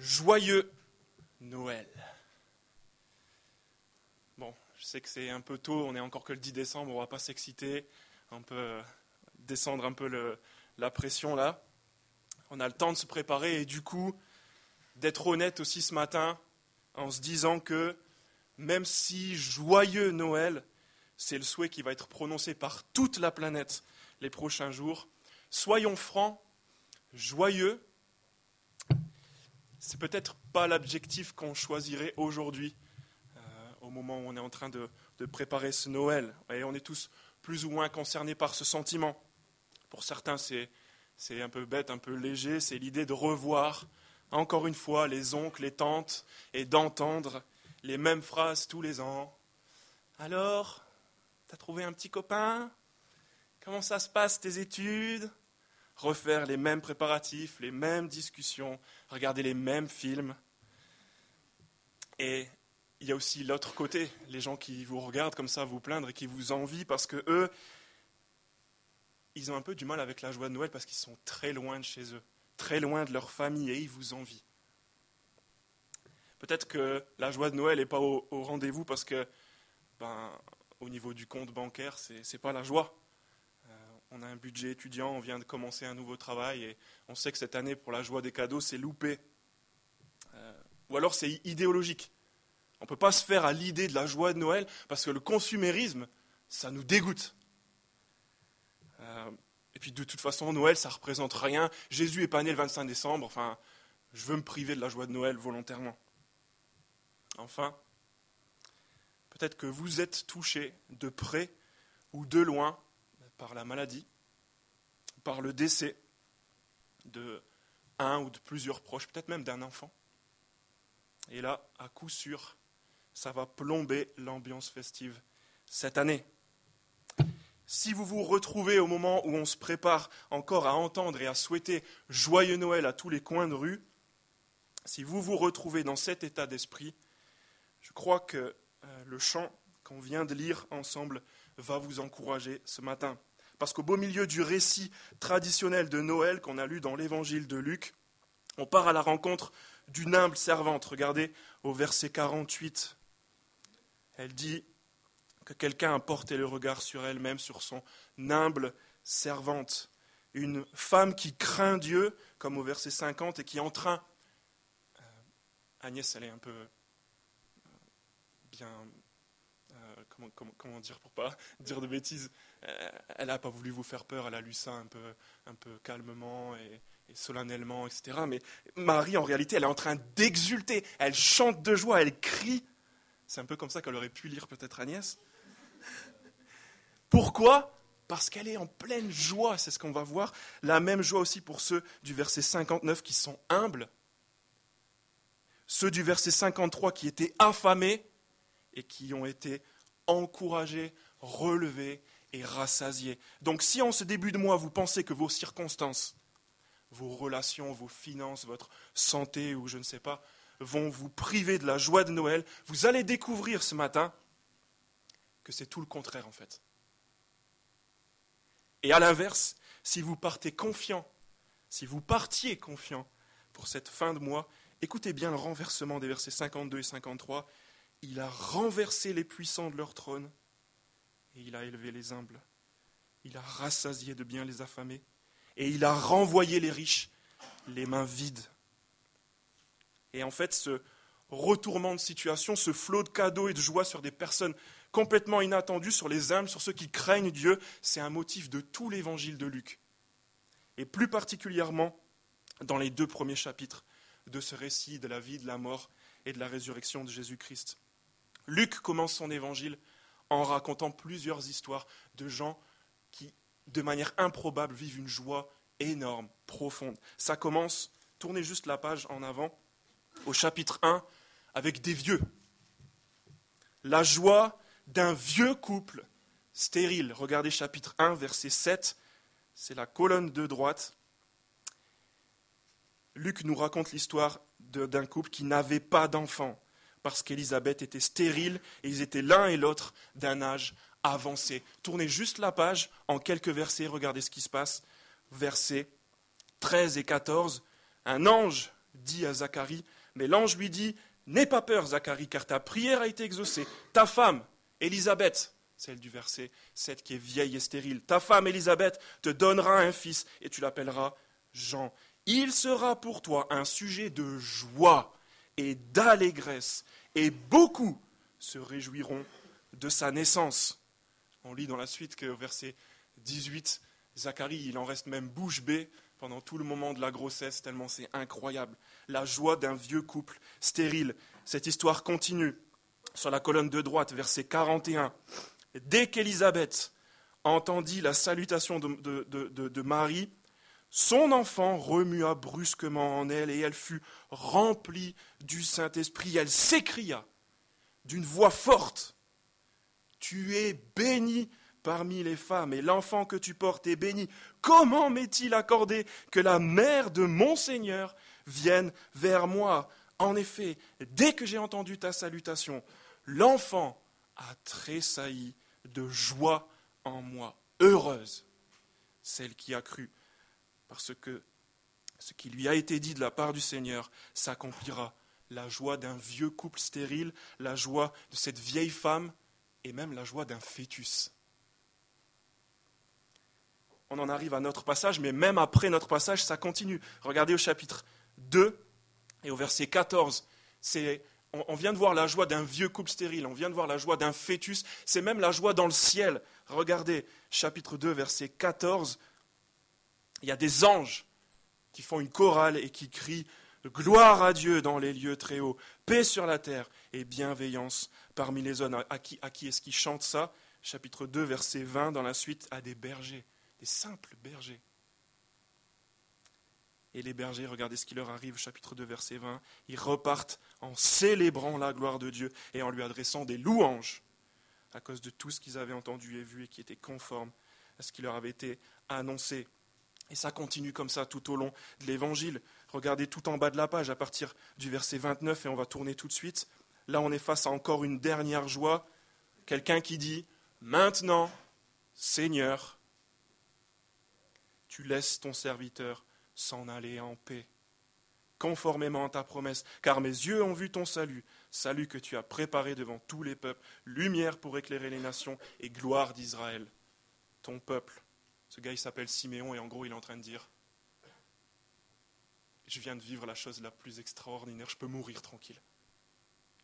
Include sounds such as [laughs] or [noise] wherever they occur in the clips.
Joyeux Noël. Bon, je sais que c'est un peu tôt, on est encore que le 10 décembre, on va pas s'exciter, on peut descendre un peu la pression là. On a le temps de se préparer et du coup, d'être honnête aussi ce matin en se disant que même si joyeux Noël, c'est le souhait qui va être prononcé par toute la planète les prochains jours, soyons francs, joyeux, c'est peut-être pas l'objectif qu'on choisirait aujourd'hui, euh, au moment où on est en train de, préparer ce Noël. Et on est tous plus ou moins concernés par ce sentiment. Pour certains, c'est, c'est un peu bête, un peu léger, c'est l'idée de revoir encore une fois les oncles, les tantes, et d'entendre les mêmes phrases tous les ans. Alors, t'as trouvé un petit copain? Comment ça se passe tes études? Refaire les mêmes préparatifs, les mêmes discussions, regarder les mêmes films. Et il y a aussi l'autre côté, les gens qui vous regardent comme ça, vous plaindre et qui vous envient parce que eux, ils ont un peu du mal avec la joie de Noël parce qu'ils sont très loin de chez eux très loin de leur famille et ils vous envient. Peut-être que la joie de Noël n'est pas au, rendez-vous parce que, ben, au niveau du compte bancaire, ce n'est pas la joie. On a un budget étudiant, on vient de commencer un nouveau travail et on sait que cette année, pour la joie des cadeaux, c'est loupé. Euh, ou alors c'est idéologique. On ne peut pas se faire à l'idée de la joie de Noël parce que le consumérisme, ça nous dégoûte. Euh, et puis de toute façon, Noël, ça représente rien. Jésus est pas né le 25 décembre. Enfin, je veux me priver de la joie de Noël volontairement. Enfin, peut-être que vous êtes touché de près ou de loin par la maladie, par le décès de un ou de plusieurs proches, peut-être même d'un enfant. Et là, à coup sûr, ça va plomber l'ambiance festive cette année si vous vous retrouvez au moment où on se prépare encore à entendre et à souhaiter joyeux Noël à tous les coins de rue, si vous vous retrouvez dans cet état d'esprit, je crois que euh, le chant qu'on vient de lire ensemble va vous encourager ce matin. Parce qu'au beau milieu du récit traditionnel de Noël qu'on a lu dans l'évangile de Luc, on part à la rencontre d'une humble servante. Regardez au verset 48. Elle dit que quelqu'un a porté le regard sur elle-même, sur son humble servante. Une femme qui craint Dieu, comme au verset 50, et qui est en train. Euh, Agnès, elle est un peu. Euh, bien. Euh, comment, dire pour pas [laughs] dire de bêtises Elle n'a pas voulu vous faire peur, elle a lu ça un peu, un peu calmement et, et solennellement, etc. Mais Marie, en réalité, elle est en train d'exulter, elle chante de joie, elle crie. C'est un peu comme ça qu'elle aurait pu lire peut-être Agnès. Pourquoi? Parce qu'elle est en pleine joie, c'est ce qu'on va voir. La même joie aussi pour ceux du verset 59 qui sont humbles, ceux du verset 53 qui étaient affamés et qui ont été encouragés, relevés et rassasiés. Donc si en ce début de mois vous pensez que vos circonstances, vos relations, vos finances, votre santé ou je ne sais pas, vont vous priver de la joie de Noël, vous allez découvrir ce matin que c'est tout le contraire en fait. Et à l'inverse, si vous partez confiant, si vous partiez confiant pour cette fin de mois, écoutez bien le renversement des versets 52 et 53. Il a renversé les puissants de leur trône et il a élevé les humbles. Il a rassasié de bien les affamés et il a renvoyé les riches les mains vides. Et en fait, ce retournement de situation, ce flot de cadeaux et de joie sur des personnes complètement inattendu sur les âmes, sur ceux qui craignent Dieu, c'est un motif de tout l'évangile de Luc. Et plus particulièrement dans les deux premiers chapitres de ce récit de la vie, de la mort et de la résurrection de Jésus-Christ. Luc commence son évangile en racontant plusieurs histoires de gens qui, de manière improbable, vivent une joie énorme, profonde. Ça commence, tournez juste la page en avant, au chapitre 1, avec des vieux. La joie d'un vieux couple stérile. Regardez chapitre 1, verset 7, c'est la colonne de droite. Luc nous raconte l'histoire d'un couple qui n'avait pas d'enfant, parce qu'Élisabeth était stérile et ils étaient l'un et l'autre d'un âge avancé. Tournez juste la page en quelques versets, regardez ce qui se passe. Versets 13 et 14. Un ange dit à Zacharie, mais l'ange lui dit, N'aie pas peur, Zacharie, car ta prière a été exaucée. Ta femme, Élisabeth, celle du verset 7 qui est vieille et stérile, ta femme Élisabeth te donnera un fils et tu l'appelleras Jean. Il sera pour toi un sujet de joie et d'allégresse, et beaucoup se réjouiront de sa naissance. On lit dans la suite qu'au verset 18, Zacharie, il en reste même bouche bée pendant tout le moment de la grossesse, tellement c'est incroyable. La joie d'un vieux couple stérile. Cette histoire continue sur la colonne de droite, verset 41. Dès qu'Élisabeth entendit la salutation de, Marie, son enfant remua brusquement en elle et elle fut remplie du Saint-Esprit. Elle s'écria d'une voix forte, Tu es bénie parmi les femmes, et l'enfant que tu portes est béni. Comment m'est-il accordé que la mère de mon Seigneur vienne vers moi? En effet, dès que j'ai entendu ta salutation, l'enfant a tressailli de joie en moi. Heureuse celle qui a cru, parce que ce qui lui a été dit de la part du Seigneur s'accomplira. La joie d'un vieux couple stérile, la joie de cette vieille femme, et même la joie d'un fœtus on en arrive à notre passage, mais même après notre passage, ça continue. Regardez au chapitre 2 et au verset 14. on, vient de voir la joie d'un vieux couple stérile, on vient de voir la joie d'un fœtus, c'est même la joie dans le ciel. Regardez, chapitre 2, verset 14. Il y a des anges qui font une chorale et qui crient Gloire à Dieu dans les lieux très hauts, paix sur la terre et bienveillance parmi les hommes. À qui, est-ce qui chante ça? Chapitre 2, verset 20, dans la suite, à des bergers des simples bergers. Et les bergers, regardez ce qui leur arrive, chapitre 2, verset 20, ils repartent en célébrant la gloire de Dieu et en lui adressant des louanges à cause de tout ce qu'ils avaient entendu et vu et qui était conforme à ce qui leur avait été annoncé. Et ça continue comme ça tout au long de l'évangile. Regardez tout en bas de la page, à partir du verset 29, et on va tourner tout de suite. Là, on est face à encore une dernière joie. Quelqu'un qui dit Maintenant, Seigneur, tu laisses ton serviteur s'en aller en paix, conformément à ta promesse, car mes yeux ont vu ton salut, salut que tu as préparé devant tous les peuples, lumière pour éclairer les nations et gloire d'Israël, ton peuple. Ce gars, il s'appelle Siméon et en gros, il est en train de dire, je viens de vivre la chose la plus extraordinaire, je peux mourir tranquille.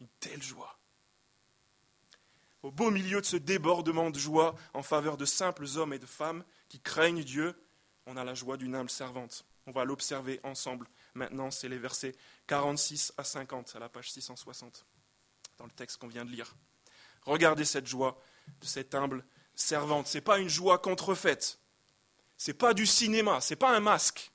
Une telle joie. Au beau milieu de ce débordement de joie en faveur de simples hommes et de femmes qui craignent Dieu, on a la joie d'une âme servante. On va l'observer ensemble. Maintenant, c'est les versets 46 à 50 à la page 660 dans le texte qu'on vient de lire. Regardez cette joie de cette humble servante. Ce n'est pas une joie contrefaite. Ce n'est pas du cinéma. Ce n'est pas un masque.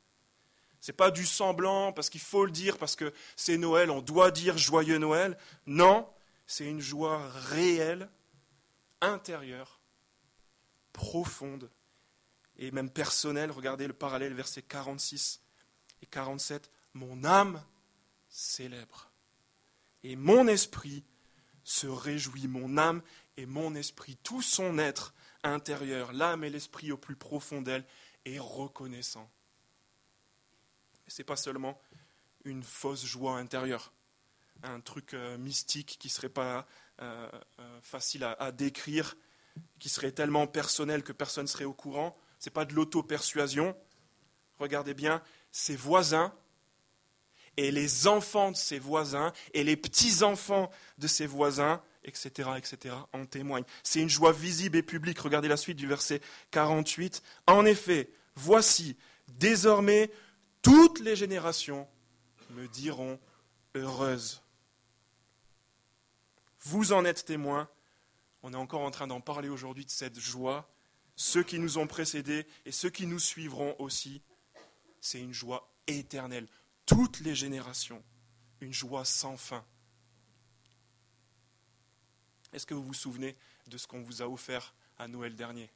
Ce n'est pas du semblant parce qu'il faut le dire, parce que c'est Noël, on doit dire joyeux Noël. Non, c'est une joie réelle, intérieure, profonde, et même personnel. Regardez le parallèle, versets 46 et 47. Mon âme célèbre et mon esprit se réjouit. Mon âme et mon esprit, tout son être intérieur, l'âme et l'esprit au plus profond d'elle, est reconnaissant. Ce n'est pas seulement une fausse joie intérieure, un truc euh, mystique qui ne serait pas euh, euh, facile à décrire, qui serait tellement personnel que personne ne serait au courant ce n'est pas de l'auto-persuasion. Regardez bien, ses voisins et les enfants de ses voisins et les petits-enfants de ses voisins, etc., etc., en témoignent. C'est une joie visible et publique. Regardez la suite du verset 48. En effet, voici, désormais, toutes les générations me diront heureuse. Vous en êtes témoins. On est encore en train d'en parler aujourd'hui de cette joie ceux qui nous ont précédés et ceux qui nous suivront aussi, c'est une joie éternelle. Toutes les générations, une joie sans fin. Est-ce que vous vous souvenez de ce qu'on vous a offert à Noël dernier?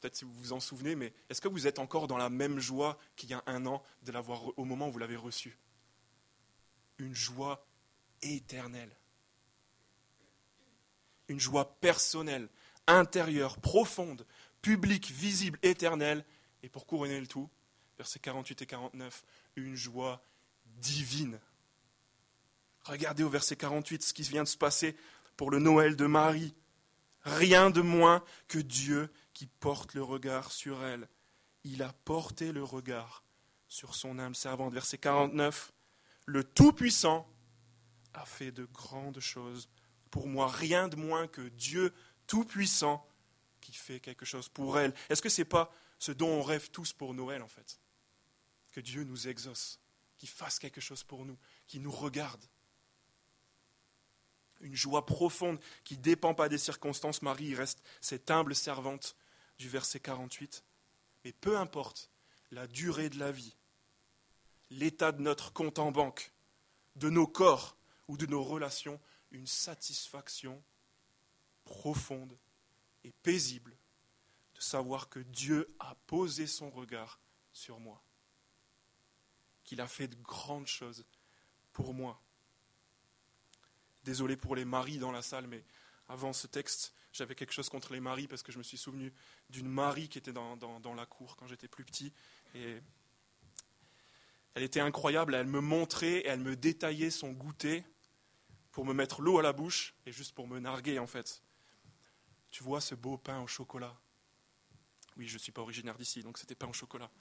Peut-être si vous vous en souvenez, mais est-ce que vous êtes encore dans la même joie qu'il y a un an de l'avoir au moment où vous l'avez reçu? Une joie éternelle. Une joie personnelle, intérieure, profonde, publique, visible, éternelle, Et pour couronner le tout, versets 48 et 49, une joie divine. Regardez au verset 48 ce qui vient de se passer pour le Noël de Marie. Rien de moins que Dieu qui porte le regard sur elle. Il a porté le regard sur son âme servante. Verset 49. Le Tout-Puissant a fait de grandes choses pour moi. Rien de moins que Dieu Tout-Puissant qui fait quelque chose pour elle. Est-ce que ce n'est pas ce dont on rêve tous pour Noël, en fait? Que Dieu nous exauce, qu'il fasse quelque chose pour nous, qu'il nous regarde. Une joie profonde qui ne dépend pas des circonstances. Marie reste cette humble servante du verset 48. Mais peu importe la durée de la vie, l'état de notre compte en banque, de nos corps ou de nos relations, une satisfaction profonde et paisible de savoir que Dieu a posé son regard sur moi, qu'il a fait de grandes choses pour moi. Désolé pour les maris dans la salle, mais avant ce texte, j'avais quelque chose contre les maris parce que je me suis souvenu d'une Marie qui était dans, la cour quand j'étais plus petit. Et elle était incroyable, elle me montrait et elle me détaillait son goûter pour me mettre l'eau à la bouche et juste pour me narguer en fait. Tu vois ce beau pain au chocolat? Oui, je ne suis pas originaire d'ici, donc c'était pain au chocolat.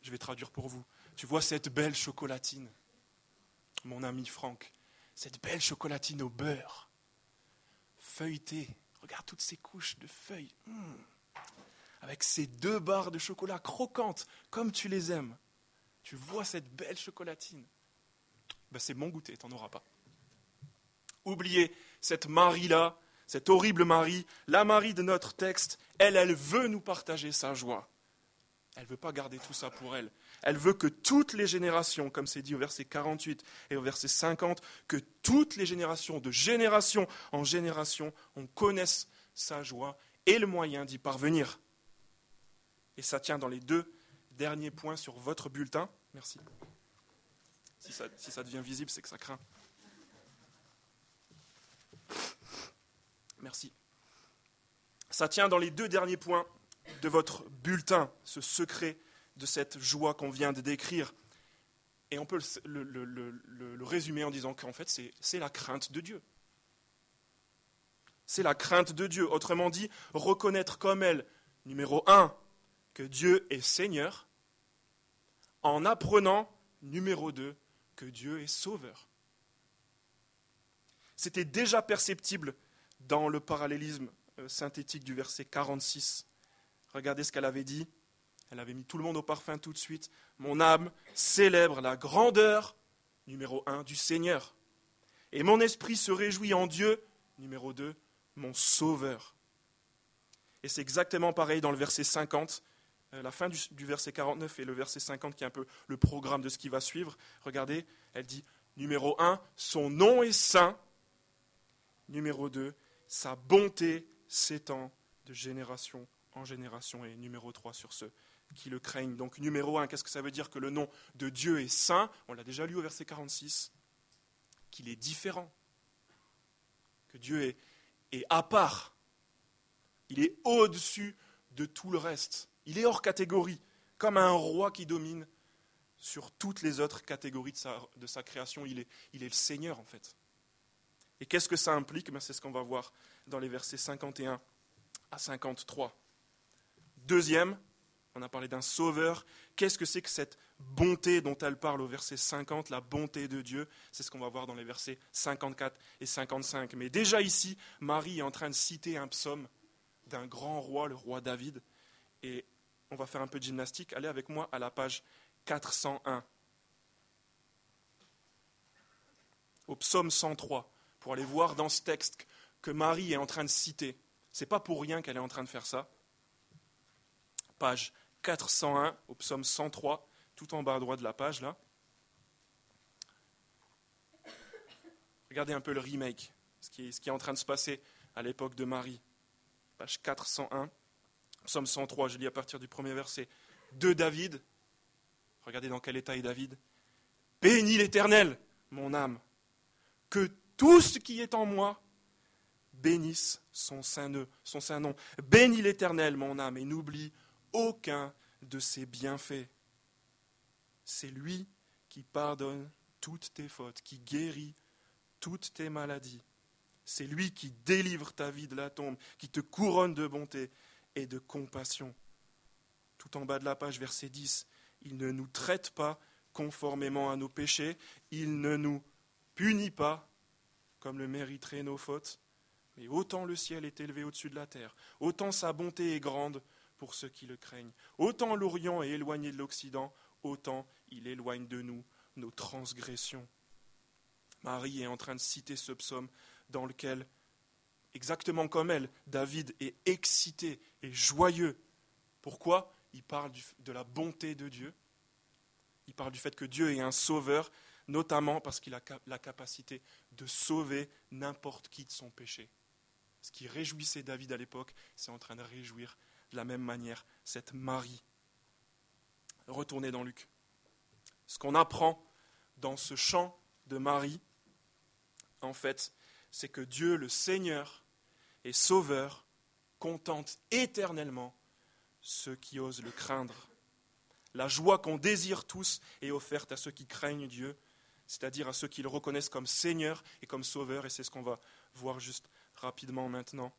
Je vais traduire pour vous. Tu vois cette belle chocolatine? Mon ami Franck, cette belle chocolatine au beurre, feuilletée. Regarde toutes ces couches de feuilles. Mmh. Avec ces deux barres de chocolat croquantes, comme tu les aimes. Tu vois cette belle chocolatine ben, C'est mon goûter, t'en auras pas. Oubliez cette Marie-là, cette horrible Marie, la Marie de notre texte, elle, elle veut nous partager sa joie. Elle ne veut pas garder tout ça pour elle. Elle veut que toutes les générations, comme c'est dit au verset 48 et au verset 50, que toutes les générations, de génération en génération, on connaisse sa joie et le moyen d'y parvenir. Et ça tient dans les deux derniers points sur votre bulletin. Merci. Si ça, si ça devient visible, c'est que ça craint. Merci. Ça tient dans les deux derniers points de votre bulletin, ce secret de cette joie qu'on vient de décrire. Et on peut le, résumer en disant qu'en fait, c'est la crainte de Dieu. C'est la crainte de Dieu. Autrement dit, reconnaître comme elle, numéro un, que Dieu est Seigneur, en apprenant, numéro deux, que Dieu est Sauveur. C'était déjà perceptible dans le parallélisme euh, synthétique du verset 46. Regardez ce qu'elle avait dit. Elle avait mis tout le monde au parfum tout de suite. Mon âme célèbre la grandeur, numéro un, du Seigneur. Et mon esprit se réjouit en Dieu, numéro deux, mon Sauveur. Et c'est exactement pareil dans le verset 50, euh, la fin du, verset 49 et le verset 50 qui est un peu le programme de ce qui va suivre. Regardez, elle dit, numéro un, son nom est saint. Numéro deux, sa bonté s'étend de génération en génération. Et numéro 3 sur ceux qui le craignent. Donc numéro 1, qu'est-ce que ça veut dire que le nom de Dieu est saint? On l'a déjà lu au verset 46. Qu'il est différent. Que Dieu est, à part. Il est au-dessus de tout le reste. Il est hors catégorie, comme un roi qui domine sur toutes les autres catégories de sa, de sa création. Il est, il est le Seigneur, en fait. Et qu'est-ce que ça implique? Ben, C'est ce qu'on va voir dans les versets 51 à 53. Deuxième, on a parlé d'un sauveur. Qu'est-ce que c'est que cette bonté dont elle parle au verset 50, la bonté de Dieu? C'est ce qu'on va voir dans les versets 54 et 55. Mais déjà ici, Marie est en train de citer un psaume d'un grand roi, le roi David. Et on va faire un peu de gymnastique. Allez avec moi à la page 401. Au psaume 103 pour aller voir dans ce texte que Marie est en train de citer. Ce n'est pas pour rien qu'elle est en train de faire ça. Page 401 au psaume 103, tout en bas à droite de la page là. Regardez un peu le remake, ce qui est, en train de se passer à l'époque de Marie. Page 401, psaume 103, je lis à partir du premier verset. De David, regardez dans quel état est David. Bénis l'Éternel, mon âme, que tout ce qui est en moi bénisse son saint, son saint nom. Bénis l'Éternel, mon âme, et n'oublie aucun de ses bienfaits. C'est lui qui pardonne toutes tes fautes, qui guérit toutes tes maladies. C'est lui qui délivre ta vie de la tombe, qui te couronne de bonté et de compassion. Tout en bas de la page, verset 10, il ne nous traite pas conformément à nos péchés, il ne nous punit pas comme le mériteraient nos fautes, mais autant le ciel est élevé au-dessus de la terre, autant sa bonté est grande pour ceux qui le craignent. Autant l'Orient est éloigné de l'Occident, autant il éloigne de nous nos transgressions. Marie est en train de citer ce psaume dans lequel, exactement comme elle, David est excité et joyeux. Pourquoi? Il parle de la bonté de Dieu. Il parle du fait que Dieu est un sauveur, notamment parce qu'il a la capacité de sauver n'importe qui de son péché. Ce qui réjouissait David à l'époque, c'est en train de réjouir de la même manière cette Marie. Retournez dans Luc. Ce qu'on apprend dans ce chant de Marie, en fait, c'est que Dieu, le Seigneur et Sauveur, contente éternellement ceux qui osent le craindre. La joie qu'on désire tous est offerte à ceux qui craignent Dieu, c'est-à-dire à ceux qui le reconnaissent comme Seigneur et comme Sauveur, et c'est ce qu'on va voir juste rapidement maintenant.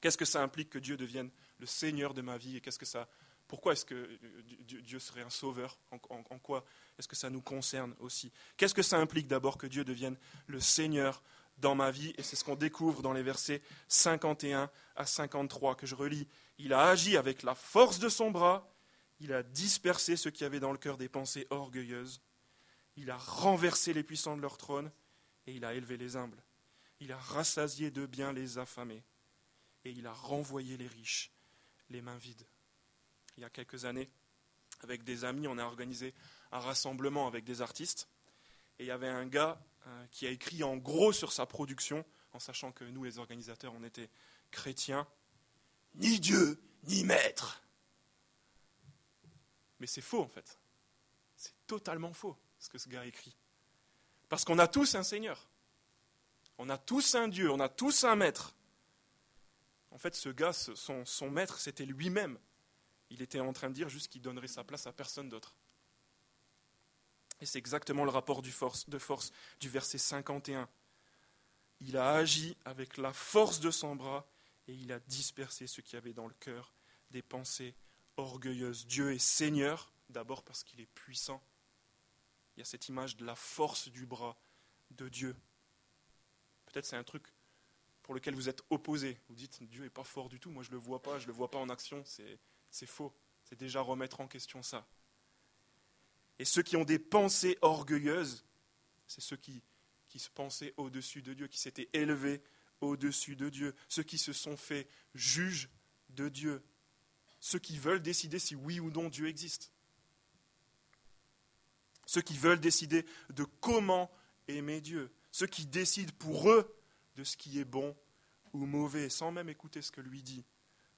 Qu'est-ce que ça implique que Dieu devienne le Seigneur de ma vie et qu'est-ce que ça pourquoi est-ce que euh, Dieu serait un sauveur? En, en quoi est-ce que ça nous concerne aussi? Qu'est-ce que ça implique d'abord que Dieu devienne le Seigneur dans ma vie? Et c'est ce qu'on découvre dans les versets 51 à 53 que je relis. Il a agi avec la force de son bras, il a dispersé ceux qui avaient dans le cœur des pensées orgueilleuses, il a renversé les puissants de leur trône et il a élevé les humbles. Il a rassasié de bien les affamés et il a renvoyé les riches les mains vides. Il y a quelques années, avec des amis, on a organisé un rassemblement avec des artistes. Et il y avait un gars euh, qui a écrit en gros sur sa production, en sachant que nous, les organisateurs, on était chrétiens, ni Dieu, ni maître. Mais c'est faux en fait. C'est totalement faux ce que ce gars écrit. Parce qu'on a tous un Seigneur. On a tous un Dieu, on a tous un maître. En fait, ce gars, son, maître, c'était lui-même. Il était en train de dire juste qu'il donnerait sa place à personne d'autre. Et c'est exactement le rapport de force du verset 51. Il a agi avec la force de son bras et il a dispersé ce qui avait dans le cœur des pensées orgueilleuses. Dieu est Seigneur, d'abord parce qu'il est puissant. Il y a cette image de la force du bras de Dieu. Peut-être c'est un truc pour lequel vous êtes opposé. Vous dites Dieu n'est pas fort du tout, moi je ne le vois pas, je ne le vois pas en action, c'est faux. C'est déjà remettre en question ça. Et ceux qui ont des pensées orgueilleuses, c'est ceux qui, qui se pensaient au-dessus de Dieu, qui s'étaient élevés au-dessus de Dieu, ceux qui se sont fait juges de Dieu, ceux qui veulent décider si oui ou non Dieu existe, ceux qui veulent décider de comment aimer Dieu, ceux qui décident pour eux de ce qui est bon ou mauvais, sans même écouter ce que lui dit.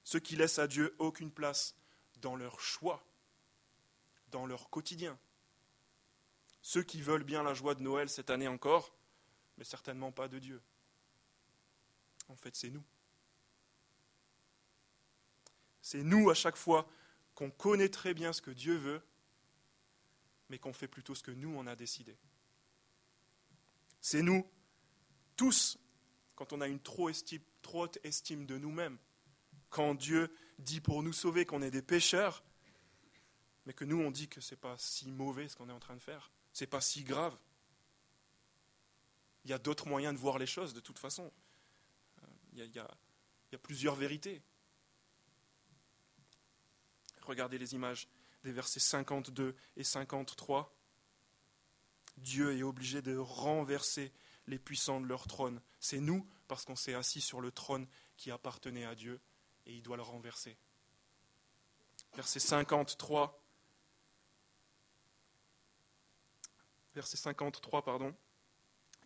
Ceux qui laissent à Dieu aucune place dans leur choix, dans leur quotidien. Ceux qui veulent bien la joie de Noël cette année encore, mais certainement pas de Dieu. En fait, c'est nous. C'est nous à chaque fois qu'on connaît très bien ce que Dieu veut, mais qu'on fait plutôt ce que nous on a décidé. C'est nous, tous quand on a une trop, haute estime de nous-mêmes, quand Dieu dit pour nous sauver qu'on est des pécheurs, mais que nous on dit que ce n'est pas si mauvais ce qu'on est en train de faire, ce n'est pas si grave. Il y a d'autres moyens de voir les choses de toute façon. Euh, il y a plusieurs vérités. Regardez les images des versets 52 et 53. Dieu est obligé de renverser les puissants de leur trône. C'est nous, parce qu'on s'est assis sur le trône qui appartenait à Dieu, et il doit le renverser. Verset 53. Verset 53, pardon.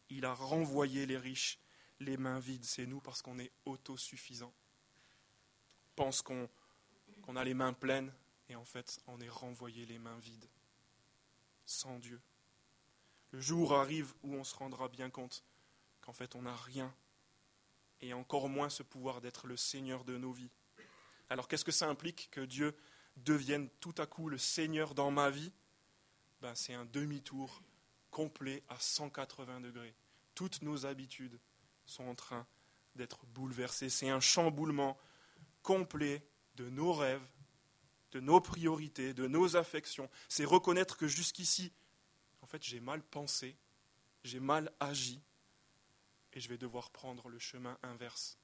Il a renvoyé les riches les mains vides. C'est nous parce qu'on est autosuffisant. Pense qu'on a les mains pleines et en fait on est renvoyé les mains vides. Sans Dieu. Le jour arrive où on se rendra bien compte qu'en fait on n'a rien, et encore moins ce pouvoir d'être le Seigneur de nos vies. Alors qu'est-ce que ça implique que Dieu devienne tout à coup le Seigneur dans ma vie, ben c'est un demi-tour complet à 180 degrés. Toutes nos habitudes sont en train d'être bouleversées. C'est un chamboulement complet de nos rêves, de nos priorités, de nos affections. C'est reconnaître que jusqu'ici, fait, j'ai mal pensé, j'ai mal agi, et je vais devoir prendre le chemin inverse.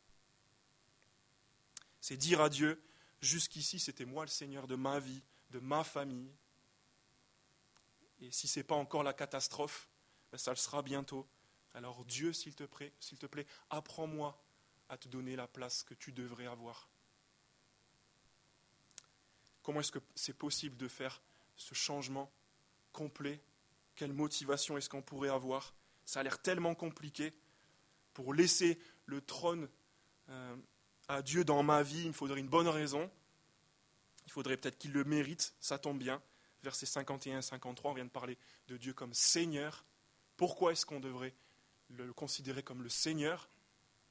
C'est dire à Dieu, jusqu'ici c'était moi le Seigneur de ma vie, de ma famille, et si ce n'est pas encore la catastrophe, ben ça le sera bientôt. Alors Dieu, s'il te plaît, s'il te plaît, apprends-moi à te donner la place que tu devrais avoir. Comment est-ce que c'est possible de faire ce changement complet Quelle motivation est-ce qu'on pourrait avoir? Ça a l'air tellement compliqué. Pour laisser le trône euh, à Dieu dans ma vie, il me faudrait une bonne raison. Il faudrait peut-être qu'il le mérite, ça tombe bien versets 51 et 53, on vient de parler de Dieu comme Seigneur. Pourquoi est-ce qu'on devrait le considérer comme le Seigneur?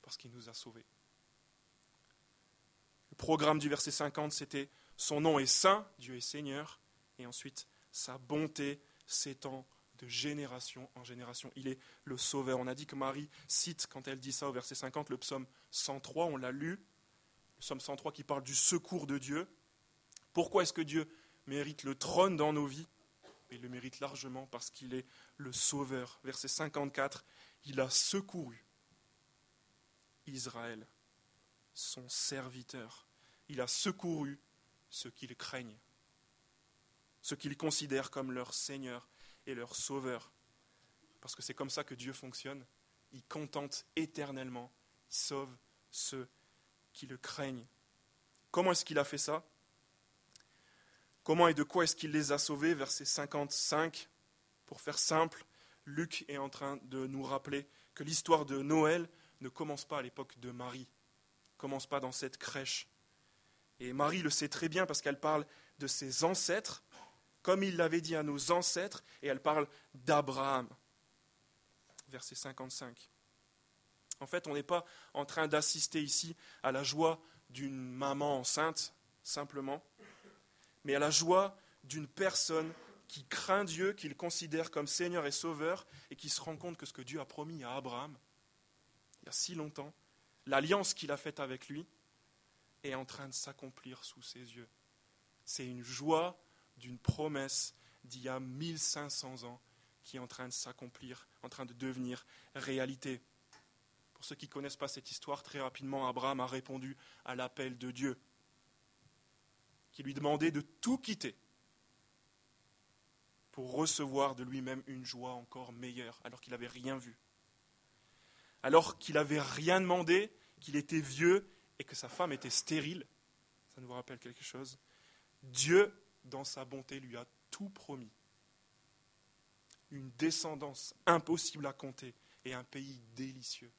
Parce qu'il nous a sauvés. Le programme du verset 50, c'était Son nom est saint, Dieu est Seigneur, et ensuite sa bonté s'étend de génération en génération. Il est le Sauveur. On a dit que Marie cite, quand elle dit ça au verset 50, le psaume 103, on l'a lu, le psaume 103 qui parle du secours de Dieu. Pourquoi est-ce que Dieu mérite le trône dans nos vies, il le mérite largement parce qu'il est le Sauveur. Verset 54, il a secouru Israël, son serviteur. Il a secouru ceux qu'il craignent, ceux qu'il considère comme leur Seigneur et leur Sauveur. Parce que c'est comme ça que Dieu fonctionne. Il contente éternellement, il sauve ceux qui le craignent. Comment est-ce qu'il a fait ça? Comment et de quoi est-ce qu'il les a sauvés? Verset 55. Pour faire simple, Luc est en train de nous rappeler que l'histoire de Noël ne commence pas à l'époque de Marie, ne commence pas dans cette crèche. Et Marie le sait très bien parce qu'elle parle de ses ancêtres, comme il l'avait dit à nos ancêtres, et elle parle d'Abraham. Verset 55. En fait, on n'est pas en train d'assister ici à la joie d'une maman enceinte, simplement mais à la joie d'une personne qui craint Dieu, qu'il considère comme Seigneur et Sauveur, et qui se rend compte que ce que Dieu a promis à Abraham, il y a si longtemps, l'alliance qu'il a faite avec lui, est en train de s'accomplir sous ses yeux. C'est une joie d'une promesse d'il y a 1500 ans qui est en train de s'accomplir, en train de devenir réalité. Pour ceux qui ne connaissent pas cette histoire, très rapidement, Abraham a répondu à l'appel de Dieu qui lui demandait de tout quitter pour recevoir de lui-même une joie encore meilleure, alors qu'il n'avait rien vu. Alors qu'il n'avait rien demandé, qu'il était vieux et que sa femme était stérile. Ça nous rappelle quelque chose. Dieu, dans sa bonté, lui a tout promis. Une descendance impossible à compter et un pays délicieux.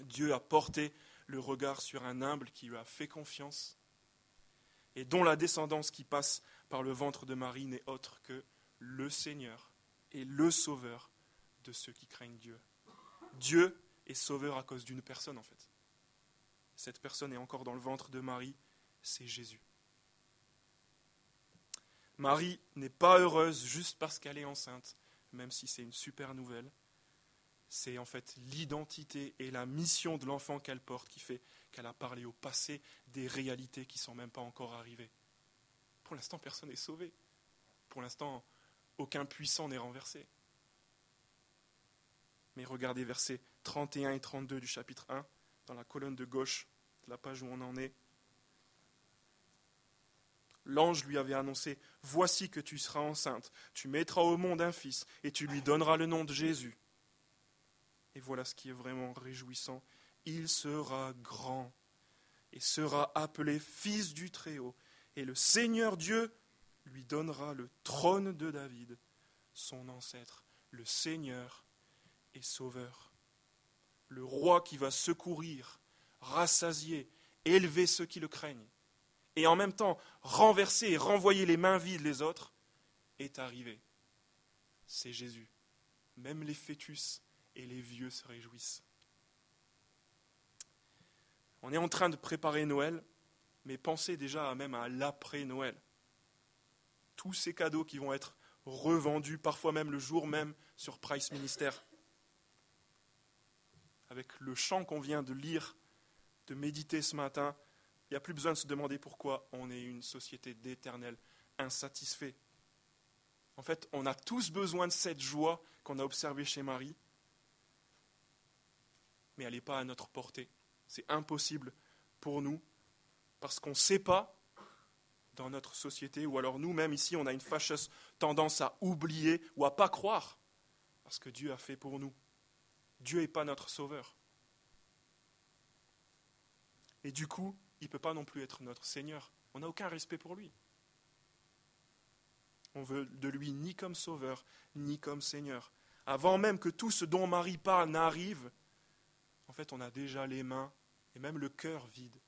Dieu a porté le regard sur un humble qui lui a fait confiance et dont la descendance qui passe par le ventre de Marie n'est autre que le Seigneur et le Sauveur de ceux qui craignent Dieu. Dieu est sauveur à cause d'une personne en fait. Cette personne est encore dans le ventre de Marie, c'est Jésus. Marie n'est pas heureuse juste parce qu'elle est enceinte, même si c'est une super nouvelle. C'est en fait l'identité et la mission de l'enfant qu'elle porte qui fait qu'elle a parlé au passé des réalités qui ne sont même pas encore arrivées. Pour l'instant, personne n'est sauvé. Pour l'instant, aucun puissant n'est renversé. Mais regardez versets 31 et 32 du chapitre 1, dans la colonne de gauche de la page où on en est. L'ange lui avait annoncé Voici que tu seras enceinte, tu mettras au monde un fils, et tu lui donneras le nom de Jésus. Et voilà ce qui est vraiment réjouissant il sera grand et sera appelé fils du Très-Haut. Et le Seigneur Dieu lui donnera le trône de David, son ancêtre, le Seigneur et Sauveur. Le roi qui va secourir, rassasier, élever ceux qui le craignent, et en même temps renverser et renvoyer les mains vides les autres, est arrivé. C'est Jésus. Même les fœtus et les vieux se réjouissent. On est en train de préparer Noël. mais pensez déjà même à l'après-Noël. Tous ces cadeaux qui vont être revendus, parfois même le jour même, sur Price Minister. Avec le chant qu'on vient de lire, de méditer ce matin, il n'y a plus besoin de se demander pourquoi on est une société d'éternel insatisfait. En fait, on a tous besoin de cette joie qu'on a observée chez Marie, mais elle n'est pas à notre portée. C'est impossible pour nous, parce qu'on ne sait pas dans notre société, ou alors nous-mêmes ici, on a une fâcheuse tendance à oublier ou à pas croire parce que Dieu a fait pour nous. Dieu n'est pas notre sauveur. Et du coup, il ne peut pas non plus être notre Seigneur. On n'a aucun respect pour lui. On veut de lui ni comme sauveur, ni comme Seigneur. Avant même que tout ce dont Marie parle n'arrive, en fait, on a déjà les mains et même le cœur vide,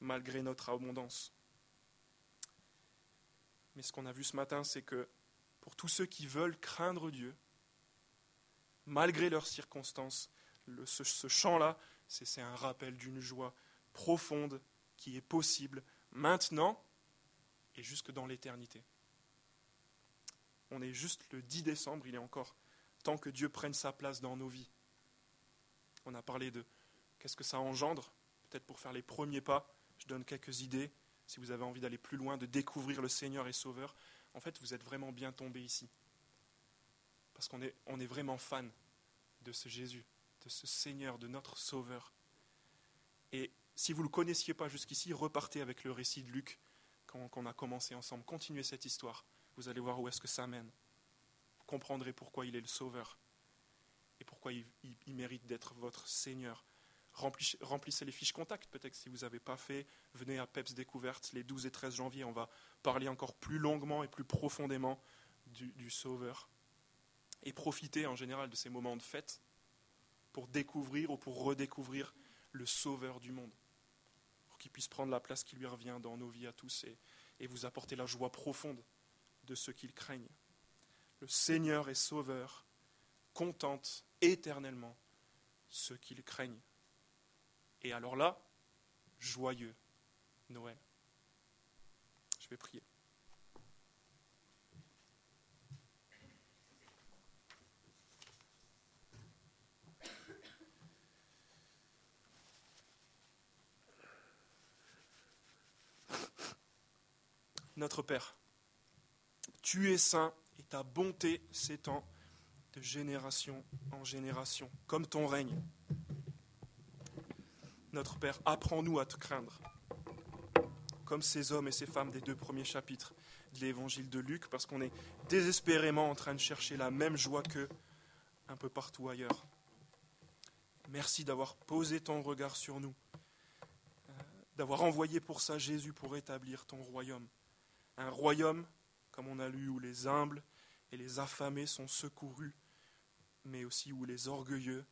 malgré notre abondance. Mais ce qu'on a vu ce matin, c'est que pour tous ceux qui veulent craindre Dieu, malgré leurs circonstances, ce, ce chant-là, c'est un rappel d'une joie profonde qui est possible maintenant et jusque dans l'éternité. On est juste le 10 décembre, il est encore temps que Dieu prenne sa place dans nos vies. On a parlé de qu'est-ce que ça engendre, peut-être pour faire les premiers pas, je donne quelques idées, si vous avez envie d'aller plus loin, de découvrir le Seigneur et Sauveur. En fait, vous êtes vraiment bien tombé ici. Parce qu'on est, on est vraiment fan de ce Jésus, de ce Seigneur, de notre Sauveur. Et si vous ne le connaissiez pas jusqu'ici, repartez avec le récit de Luc qu'on a commencé ensemble. Continuez cette histoire. Vous allez voir où est-ce que ça mène. Vous comprendrez pourquoi il est le Sauveur et pourquoi il, mérite d'être votre Seigneur. Remplissez, les fiches contact, peut-être si vous n'avez pas fait. Venez à PEPS Découverte les 12 et 13 janvier. On va parler encore plus longuement et plus profondément du, Sauveur. Et profitez en général de ces moments de fête pour découvrir ou pour redécouvrir le Sauveur du monde, qu'il puisse prendre la place qui lui revient dans nos vies à tous et, vous apporter la joie profonde de ceux qu'il craignent. Le Seigneur est Sauveur, contente éternellement ceux qui le craignent. Et alors là, joyeux Noël. Je vais prier. Notre Père, tu es saint et ta bonté s'étend de génération en génération, comme ton règne. Notre Père, apprends-nous à te craindre, comme ces hommes et ces femmes des deux premiers chapitres de l'évangile de Luc, parce qu'on est désespérément en train de chercher la même joie qu'eux un peu partout ailleurs. Merci d'avoir posé ton regard sur nous, euh, d'avoir envoyé pour ça Jésus pour établir ton royaume. Un royaume, comme on a lu, où les humbles et les affamés sont secourus, mais aussi où les orgueilleux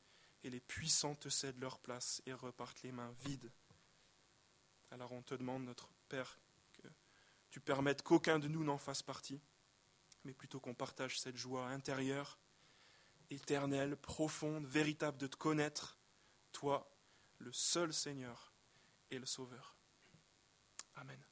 et les puissants te cèdent leur place et repartent les mains vides. Alors on te demande, notre Père, que tu permettes qu'aucun de nous n'en fasse partie, mais plutôt qu'on partage cette joie intérieure, éternelle, profonde, véritable de te connaître, toi, le seul Seigneur et le Sauveur. Amen.